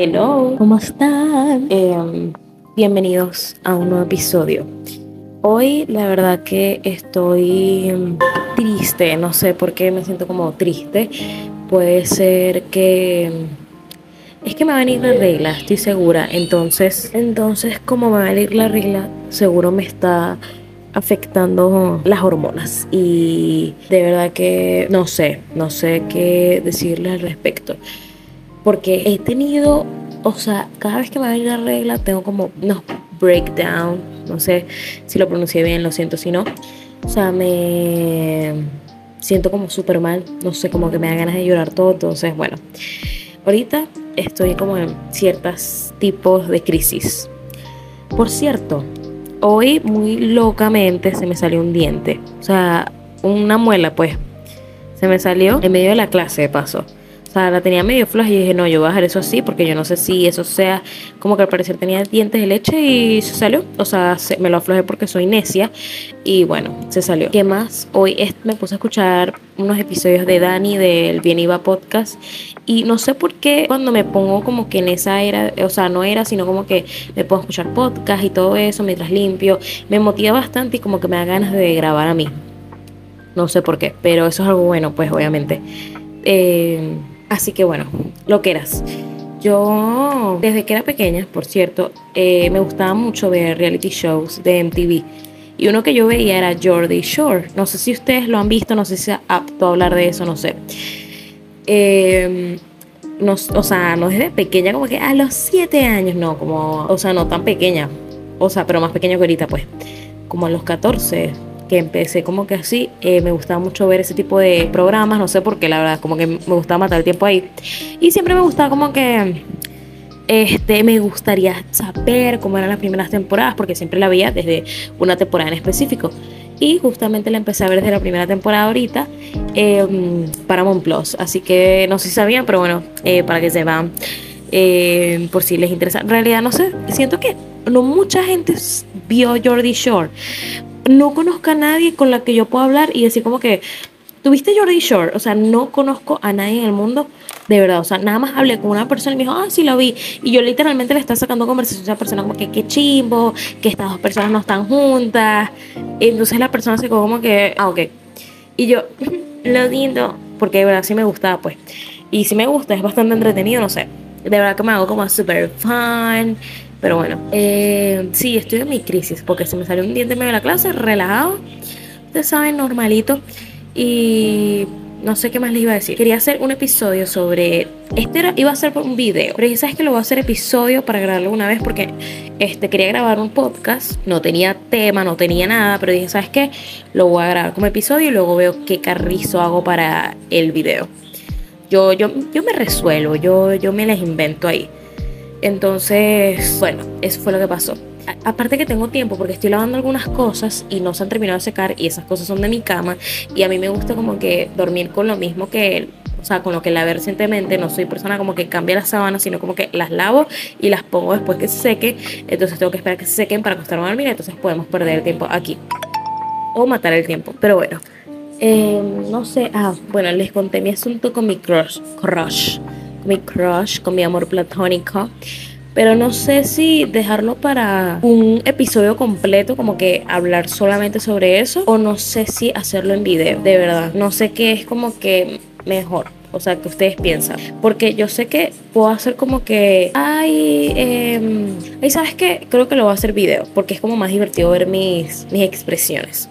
Hello, ¿cómo están? Em, bienvenidos a un nuevo episodio. Hoy la verdad que estoy em, triste, no sé por qué me siento como triste. Puede ser que em, es que me va a venir la regla, estoy segura. Entonces, entonces como me va a venir la regla, seguro me está afectando las hormonas y de verdad que no sé, no sé qué decirles al respecto porque he tenido, o sea, cada vez que me va a la regla tengo como unos breakdown, no sé si lo pronuncié bien, lo siento si no. O sea, me siento como súper mal, no sé, como que me da ganas de llorar todo, entonces bueno, ahorita estoy como en ciertos tipos de crisis. Por cierto, hoy muy locamente se me salió un diente, o sea, una muela pues, se me salió en medio de la clase de paso. La tenía medio floja y dije, no, yo voy a dejar eso así porque yo no sé si eso sea como que al parecer tenía dientes de leche y se salió. O sea, me lo aflojé porque soy necia y bueno, se salió. ¿Qué más? Hoy me puse a escuchar unos episodios de Dani del Bien Iba Podcast y no sé por qué cuando me pongo como que en esa era, o sea, no era, sino como que me puedo escuchar podcast y todo eso mientras limpio, me motiva bastante y como que me da ganas de grabar a mí. No sé por qué, pero eso es algo bueno, pues obviamente. Eh, Así que bueno, lo que eras. Yo, desde que era pequeña, por cierto, eh, me gustaba mucho ver reality shows de MTV. Y uno que yo veía era Jordi Shore. No sé si ustedes lo han visto, no sé si es apto a hablar de eso, no sé. Em, no, o sea, no desde pequeña, como que a los 7 años, no, como, o sea, no tan pequeña. O sea, pero más pequeña que ahorita, pues. Como a los 14, que empecé como que así, eh, me gustaba mucho ver ese tipo de programas, no sé por qué, la verdad, como que me gustaba matar el tiempo ahí. Y siempre me gustaba como que, este, me gustaría saber cómo eran las primeras temporadas, porque siempre la veía desde una temporada en específico. Y justamente la empecé a ver desde la primera temporada ahorita eh, para Plus. Así que no sé si sabían, pero bueno, eh, para que se van, eh, por si les interesa. En realidad no sé, siento que no mucha gente vio Jordi Shore, no conozco a nadie con la que yo pueda hablar y decir como que, ¿tuviste Jordi Shore? O sea, no conozco a nadie en el mundo, de verdad. O sea, nada más hablé con una persona y me dijo, ah, sí lo vi. Y yo literalmente le estaba sacando conversación a esa persona como que, qué chimbo, que estas dos personas no están juntas. Entonces la persona se quedó como que, ah, ok. Y yo, lo lindo, porque de verdad sí me gustaba, pues. Y si me gusta, es bastante entretenido, no sé. De verdad que me hago como super fun pero bueno, eh, sí, estoy en mi crisis porque se me salió un diente en medio de la clase, relajado. Ustedes saben, normalito. Y no sé qué más les iba a decir. Quería hacer un episodio sobre. Este era, iba a ser un video, pero ya sabes que lo voy a hacer episodio para grabarlo una vez porque este, quería grabar un podcast. No tenía tema, no tenía nada, pero dije, ¿sabes qué? Lo voy a grabar como episodio y luego veo qué carrizo hago para el video. Yo, yo, yo me resuelvo, yo, yo me les invento ahí. Entonces, bueno, eso fue lo que pasó. aparte que tengo tiempo porque estoy lavando algunas cosas y no se han terminado de secar y esas cosas son de mi cama y a mí me gusta como que dormir con lo mismo que. O sea, con lo que lavé recientemente, no soy persona como que cambia las sábanas, sino como que las lavo y las pongo después que se seque. Entonces tengo que esperar que se sequen para acostarme a dormir. Entonces podemos perder el tiempo aquí. O matar el tiempo. Pero bueno. Em, no sé. Ah, bueno, les conté mi asunto con mi crush. Crush mi crush, con mi amor platónico. Pero no sé si dejarlo para un episodio completo, como que hablar solamente sobre eso, o no sé si hacerlo en video, de verdad. No sé qué es como que mejor. O sea, que ustedes piensan. Porque yo sé que puedo hacer como que. Ay, eh, ¿sabes qué? Creo que lo voy a hacer video. Porque es como más divertido ver mis, mis expresiones.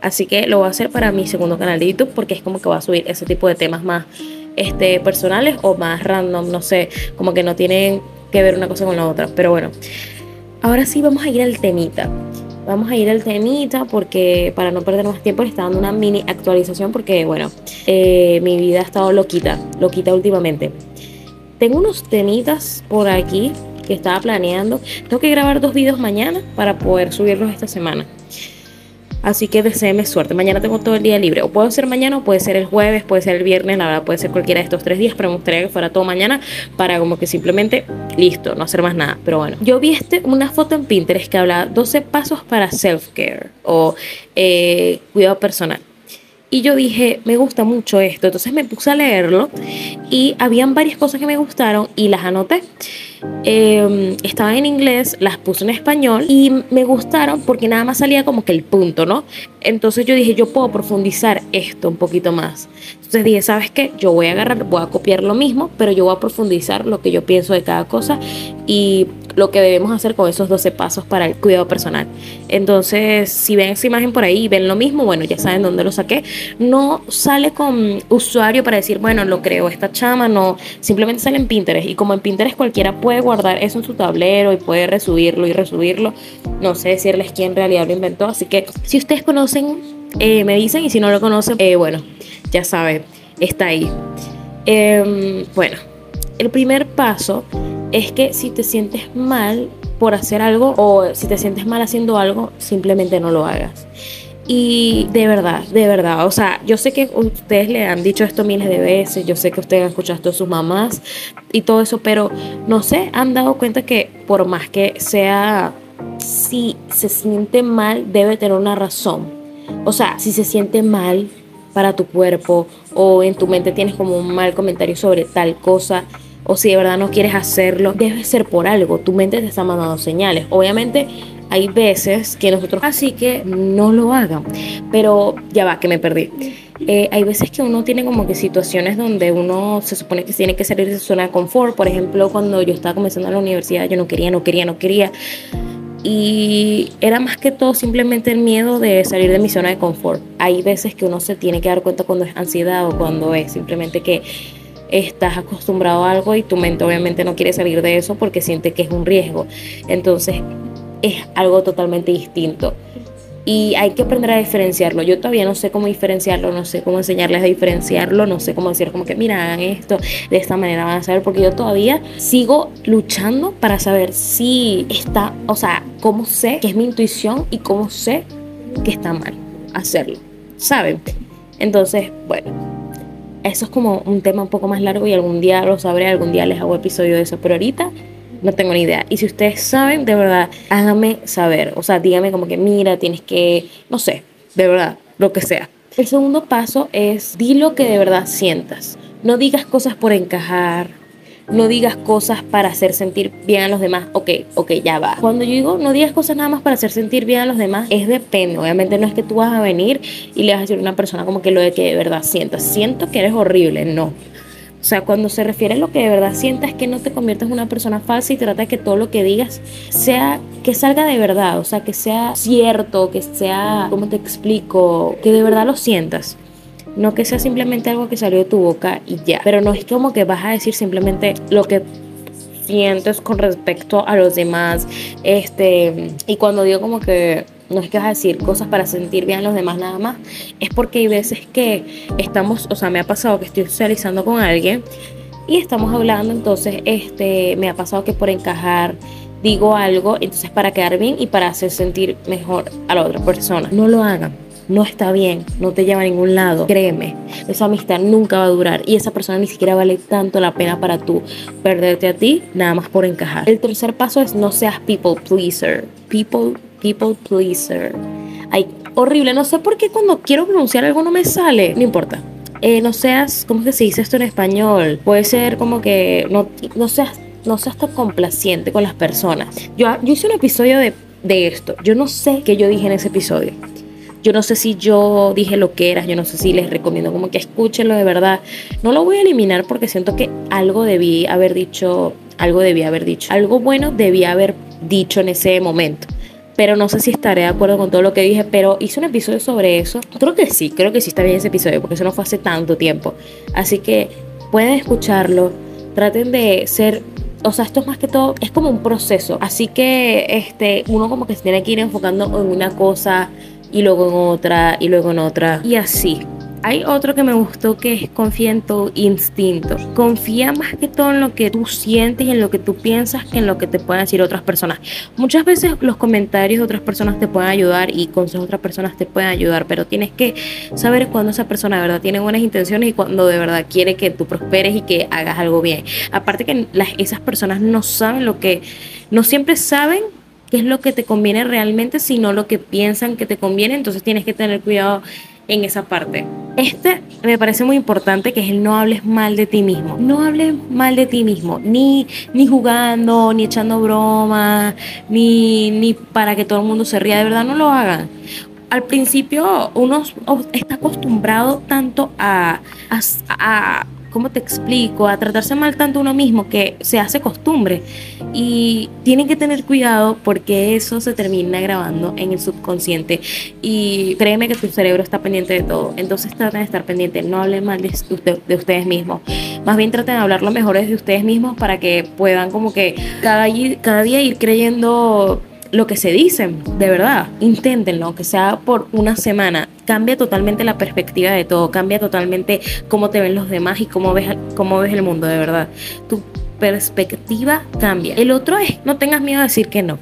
Así que lo voy a hacer para mi segundo canal de YouTube. Porque es como que voy a subir ese tipo de temas más este, personales o más random, no sé, como que no tienen que ver una cosa con la otra. Pero bueno, ahora sí vamos a ir al temita. Vamos a ir al temita porque para no perder más tiempo le está dando una mini actualización porque bueno, eh, mi vida ha estado loquita, loquita últimamente. Tengo unos temitas por aquí que estaba planeando. Tengo que grabar dos videos mañana para poder subirlos esta semana. Así que deseeme suerte. Mañana tengo todo el día libre. O puede ser mañana, o puede ser el jueves, puede ser el viernes, la verdad puede ser cualquiera de estos tres días, pero me gustaría que fuera todo mañana para como que simplemente listo, no hacer más nada. Pero bueno, yo vi este, una foto en Pinterest que habla 12 pasos para self-care o eh, cuidado personal. Y yo dije, me gusta mucho esto. Entonces me puse a leerlo y habían varias cosas que me gustaron y las anoté. Eh, estaban en inglés, las puse en español y me gustaron porque nada más salía como que el punto, ¿no? Entonces yo dije, yo puedo profundizar esto un poquito más. Entonces dije, ¿sabes qué? Yo voy a agarrar, voy a copiar lo mismo, pero yo voy a profundizar lo que yo pienso de cada cosa y lo que debemos hacer con esos 12 pasos para el cuidado personal. Entonces, si ven esa imagen por ahí y ven lo mismo, bueno, ya saben dónde lo saqué. No sale con usuario para decir, bueno, lo creo esta chama, no, simplemente sale en Pinterest. Y como en Pinterest cualquiera puede guardar eso en su tablero y puede resubirlo y resubirlo, no sé decirles quién en realidad lo inventó. Así que si ustedes conocen, eh, me dicen, y si no lo conocen, eh, bueno, ya saben, está ahí. Em, bueno, el primer paso es que si te sientes mal por hacer algo o si te sientes mal haciendo algo, simplemente no lo hagas. Y de verdad, de verdad, o sea, yo sé que ustedes le han dicho esto miles de veces, yo sé que ustedes han escuchado esto a sus mamás y todo eso, pero no sé, han dado cuenta que por más que sea, si se siente mal, debe tener una razón. O sea, si se siente mal para tu cuerpo o en tu mente tienes como un mal comentario sobre tal cosa, o si de verdad no quieres hacerlo, debe ser por algo. Tu mente te está mandando señales. Obviamente hay veces que nosotros, así que no lo hagan. Pero ya va, que me perdí. Eh, hay veces que uno tiene como que situaciones donde uno se supone que tiene que salir de su zona de confort. Por ejemplo, cuando yo estaba comenzando la universidad, yo no quería, no quería, no quería. Y era más que todo simplemente el miedo de salir de mi zona de confort. Hay veces que uno se tiene que dar cuenta cuando es ansiedad o cuando es simplemente que estás acostumbrado a algo y tu mente obviamente no quiere salir de eso porque siente que es un riesgo. Entonces es algo totalmente distinto. Y hay que aprender a diferenciarlo. Yo todavía no sé cómo diferenciarlo, no sé cómo enseñarles a diferenciarlo, no sé cómo decir como que, mira, hagan esto, de esta manera van a saber, porque yo todavía sigo luchando para saber si está, o sea, cómo sé que es mi intuición y cómo sé que está mal hacerlo, ¿saben? Entonces, bueno, eso es como un tema un poco más largo y algún día lo sabré, algún día les hago episodio de eso, pero ahorita no tengo ni idea. Y si ustedes saben, de verdad, háganme saber. O sea, díganme como que, mira, tienes que, no sé, de verdad, lo que sea. El segundo paso es, di lo que de verdad sientas. No digas cosas por encajar, no digas cosas para hacer sentir bien a los demás. Ok, ok, ya va. Cuando yo digo no digas cosas nada más para hacer sentir bien a los demás, es depende. Obviamente no es que tú vas a venir y le vas a decir a una persona como que lo de que de verdad sientas. Siento que eres horrible, no. O sea, cuando se refiere a lo que de verdad sientas, que no te conviertas en una persona falsa y trata de que todo lo que digas sea, que salga de verdad, o sea, que sea cierto, que sea, ¿cómo te explico? Que de verdad lo sientas. No que sea simplemente algo que salió de tu boca y ya. Pero no es como que vas a decir simplemente lo que sientes con respecto a los demás. Este, y cuando digo como que no es que vas a decir cosas para sentir bien a los demás nada más, es porque hay veces que estamos, o sea, me ha pasado que estoy socializando con alguien y estamos hablando, entonces este, me ha pasado que por encajar digo algo, entonces para quedar bien y para hacer sentir mejor a la otra persona. No lo hagan no está bien, no te lleva a ningún lado. Créeme, esa amistad nunca va a durar y esa persona ni siquiera vale tanto la pena para tú perderte a ti nada más por encajar. El tercer paso es no seas people pleaser. People, people pleaser. Ay, horrible, no sé por qué cuando quiero pronunciar algo no me sale. No importa. Eh, no seas, ¿cómo es que se dice esto en español? Puede ser como que no, no seas no seas tan complaciente con las personas. Yo, yo hice un episodio de, de esto. Yo no sé qué yo dije en ese episodio. Yo no sé si yo dije lo que era, yo no sé si les recomiendo como que escúchenlo de verdad. No lo voy a eliminar porque siento que algo debí haber dicho, algo debí haber dicho, algo bueno debí haber dicho en ese momento. Pero no sé si estaré de acuerdo con todo lo que dije, pero hice un episodio sobre eso. Creo que sí, creo que sí está bien ese episodio porque eso no fue hace tanto tiempo. Así que pueden escucharlo, traten de ser o sea, esto es más que todo, es como un proceso. Así que este, uno como que se tiene que ir enfocando en una cosa y luego en otra y luego en otra y así. Hay otro que me gustó que es confía en tu instinto. Confía más que todo en lo que tú sientes en lo que tú piensas que en lo que te pueden decir otras personas. Muchas veces los comentarios de otras personas te pueden ayudar y consejos de otras personas te pueden ayudar, pero tienes que saber cuando esa persona de verdad tiene buenas intenciones y cuando de verdad quiere que tú prosperes y que hagas algo bien. Aparte que esas personas no saben lo que, no siempre saben qué es lo que te conviene realmente, sino lo que piensan que te conviene. Entonces tienes que tener cuidado en esa parte. Este me parece muy importante que es el no hables mal de ti mismo. No hables mal de ti mismo, ni, ni jugando, ni echando bromas, ni, ni para que todo el mundo se ría. De verdad, no lo hagan al principio uno está acostumbrado tanto a, a, ¿cómo te explico? A tratarse mal tanto uno mismo que se hace costumbre. Y tienen que tener cuidado porque eso se termina grabando en el subconsciente. Y créeme que tu cerebro está pendiente de todo. Entonces traten de estar pendiente. No hablen mal de, de, ustedes mismos. Más bien traten de hablar lo mejor de ustedes mismos para que puedan como que cada, cada día ir creyendo lo que se dicen, de verdad, inténtenlo, aunque sea por una semana, cambia totalmente la perspectiva de todo, cambia totalmente cómo te ven los demás y cómo ves, cómo ves el mundo, de verdad. Tu perspectiva cambia. El otro es, no tengas miedo a decir que no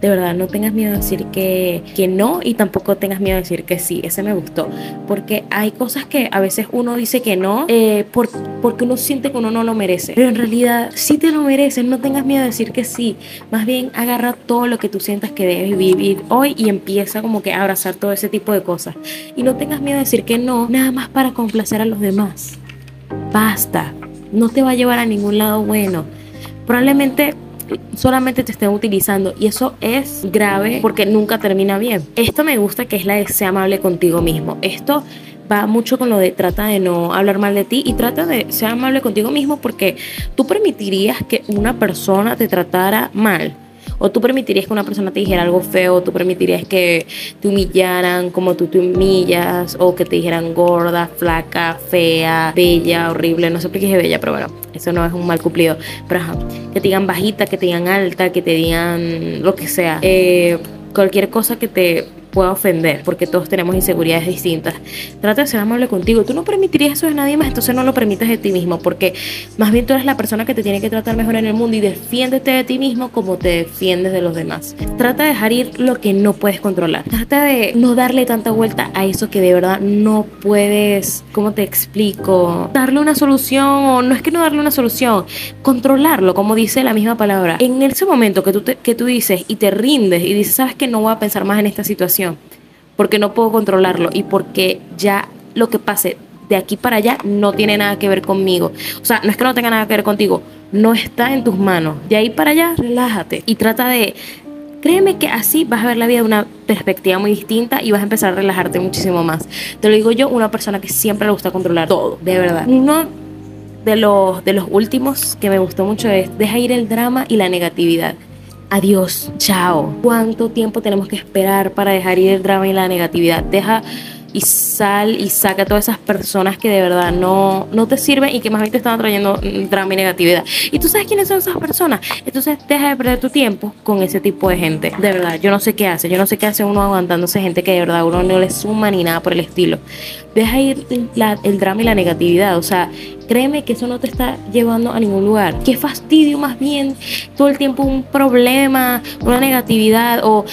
de verdad no tengas miedo de decir que, que no y tampoco tengas miedo de decir que sí. Ese me gustó. Porque hay cosas que a veces uno dice que no eh, porque uno siente que uno no lo merece. Pero en realidad sí te lo mereces. No tengas miedo de decir que sí. Más bien agarra todo lo que tú sientas que debes vivir hoy y empieza como que a abrazar todo ese tipo de cosas. Y no tengas miedo de decir que no, nada más para complacer a los demás. Basta. No te va a llevar a ningún lado bueno. Probablemente solamente te estén utilizando y eso es grave porque nunca termina bien. Esto me gusta que es la de ser amable contigo mismo. Esto va mucho con lo de trata de no hablar mal de ti y trata de ser amable contigo mismo porque tú permitirías que una persona te tratara mal o tú permitirías que una persona te dijera algo feo, o tú permitirías que te humillaran como tú te humillas, o que te dijeran gorda, flaca, fea, bella, horrible, no sé por qué dije bella, pero bueno, eso no es un mal cumplido. Pero ajá, que te digan bajita, que te digan alta, que te digan lo que sea. Eh, cualquier cosa que te pueda ofender, porque todos tenemos inseguridades distintas. Trata de ser amable contigo. Tú no permitirías eso de nadie más, entonces no lo permitas de ti mismo, porque más bien tú eres la persona que te tiene que tratar mejor en el mundo y defiéndete de ti mismo como te defiendes de los demás. Trata de dejar ir lo que no puedes controlar. Trata de no darle tanta vuelta a eso que de verdad no puedes, ¿cómo te explico? Darle una solución o no es que no darle una solución, controlarlo, como dice la misma palabra. En ese momento que tú, que tú dices y te rindes y dices, sabes que no voy a pensar más en esta situación, porque no puedo controlarlo y porque ya lo que pase de aquí para allá no tiene nada que ver conmigo. O sea, no es que no tenga nada que ver contigo, no está en tus manos. De ahí para allá, relájate y trata de... Créeme que así vas a ver la vida de una perspectiva muy distinta y vas a empezar a relajarte muchísimo más. Te lo digo yo, una persona que siempre le gusta controlar todo, de verdad. Uno de los, de los últimos que me gustó mucho es deja ir el drama y la negatividad adiós, chao. ¿Cuánto tiempo tenemos que esperar para dejar ir el drama y la negatividad? Deja y sal y saca a todas esas personas que de verdad no, no te sirven y que más bien te están trayendo drama y negatividad. Y tú sabes quiénes son esas personas. Entonces deja de perder tu tiempo con ese tipo de gente. De verdad, yo no sé qué hace. Yo no sé qué hace uno aguantándose gente que de verdad uno no le suma ni nada por el estilo. Deja ir el drama y la negatividad. O sea, Créeme que eso no te está llevando a ningún lugar. Qué fastidio más bien todo el tiempo un problema, una negatividad o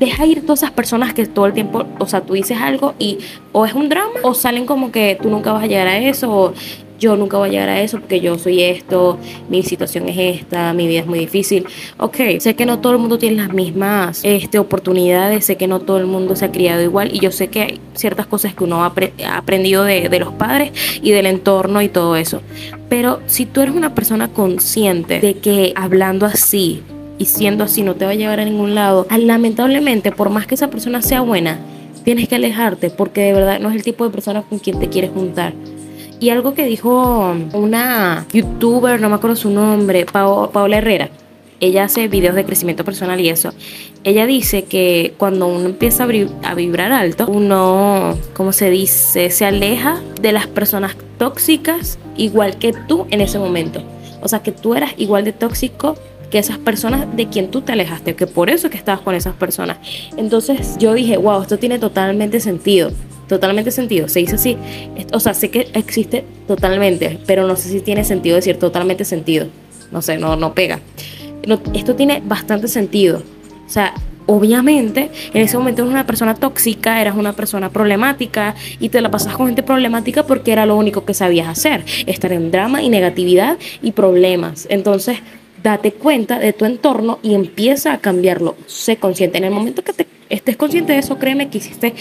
deja ir todas esas personas que todo el tiempo, o sea, tú dices algo y o es un drama o salen como que tú nunca vas a llegar a eso o yo nunca voy a llegar a eso porque yo soy esto, mi situación es esta, mi vida es muy difícil. Ok, sé que no todo el mundo tiene las mismas este, oportunidades, sé que no todo el mundo se ha criado igual y yo sé que hay ciertas cosas que uno ha, aprendido de, de los padres y del entorno y todo eso. Pero si tú eres una persona consciente de que hablando así y siendo así no te va a llevar a ningún lado, lamentablemente, por más que esa persona sea buena, tienes que alejarte porque de verdad no es el tipo de persona con quien te quieres juntar. Y algo que dijo una youtuber, no me acuerdo su nombre, Paola Herrera, ella hace videos de crecimiento personal y eso. Ella dice que cuando uno empieza a vibrar alto, uno, como se dice, se aleja de las personas tóxicas igual que tú en ese momento. O sea, que tú eras igual de tóxico que esas personas de quien tú te alejaste, que por eso es que estabas con esas personas. Entonces yo dije, wow, esto tiene totalmente sentido totalmente sentido. Se dice así. O sea, sé que existe totalmente, pero no sé si tiene sentido decir totalmente sentido. No sé, no, no pega. esto tiene bastante sentido. O sea, obviamente en ese momento eres una persona tóxica, eras una persona problemática y te la pasas con gente problemática porque era lo único que sabías hacer, estar en drama y negatividad y problemas. Entonces, date cuenta de tu entorno y empieza a cambiarlo. Sé consciente. En el momento que te estés consciente de eso, créeme que hiciste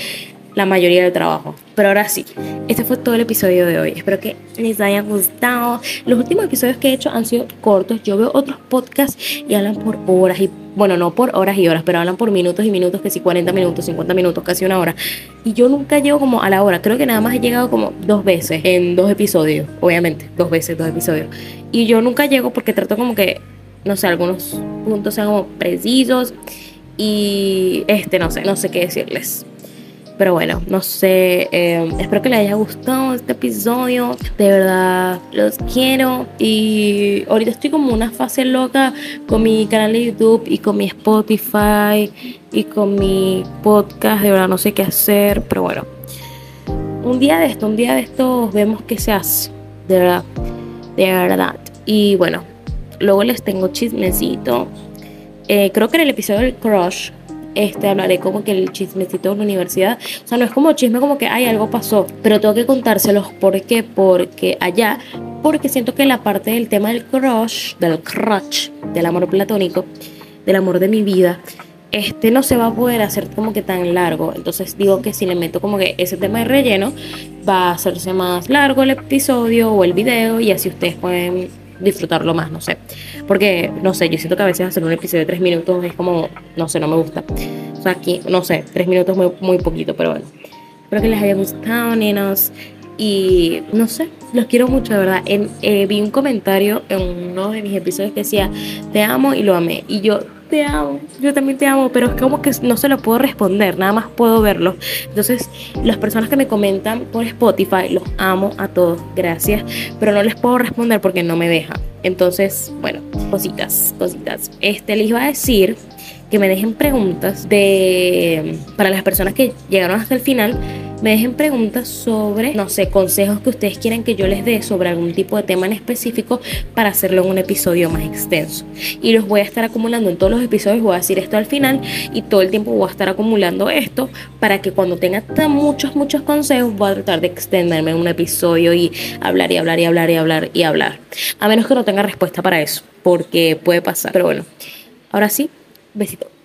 la mayoría del trabajo. Pero ahora sí, este fue todo el episodio de hoy. Espero que les haya gustado. Los últimos episodios que he hecho han sido cortos. Yo veo otros podcasts y hablan por horas y bueno, no por horas y horas, pero hablan por minutos y minutos, que si 40 minutos, 50 minutos, casi una hora. Y yo nunca llego como a la hora, creo que nada más he llegado como dos veces en dos episodios, obviamente, dos veces, dos episodios. Y yo nunca llego porque trato como que, no sé, algunos puntos sean como precisos y este, no sé, no sé qué decirles. Pero bueno, no sé, eh, espero que les haya gustado este episodio. De verdad, los quiero. Y ahorita estoy como una fase loca con mi canal de YouTube y con mi Spotify y con mi podcast. De verdad, no sé qué hacer, pero bueno. Un día de esto, un día de esto vemos qué se hace. De verdad, de verdad. Y bueno, luego les tengo chismecito. Eh, creo que en el episodio del Crush este, hablaré como que el chismecito de la universidad. O sea, no es como chisme como que, hay algo pasó, pero tengo que contárselos. ¿Por qué? Porque allá, porque siento que la parte del tema del crush, del crush, del amor platónico, del amor de mi vida, este no se va a poder hacer como que tan largo. Entonces digo que si le meto como que ese tema de relleno, va a hacerse más largo el episodio o el video y así ustedes pueden disfrutarlo más, no sé. Porque, no sé, yo siento que a veces hacer un episodio de tres minutos es como, no sé, no me gusta. O sea, aquí, no sé, tres minutos muy, muy poquito, pero bueno. Espero que les haya gustado, nenos. Y no sé, los quiero mucho, de verdad. En, eh, vi un comentario en uno de mis episodios que decía, te amo y lo amé. Y yo te amo, yo también te amo, pero es como que no se lo puedo responder, nada más puedo verlo. Entonces, las personas que me comentan por Spotify, los amo a todos, gracias, pero no les puedo responder porque no me deja. Entonces, bueno, cositas, cositas. Este les iba a decir que me dejen preguntas de para las personas que llegaron hasta el final me dejen preguntas sobre, no sé, consejos que ustedes quieran que yo les dé sobre algún tipo de tema en específico para hacerlo en un episodio más extenso. Y los voy a estar acumulando en todos los episodios, voy a decir esto al final y todo el tiempo voy a estar acumulando esto para que cuando tenga tan muchos, muchos consejos voy a tratar de extenderme en un episodio y hablar y hablar y hablar y hablar y hablar. A menos que no tenga respuesta para eso, porque puede pasar. Pero bueno, ahora sí, besito.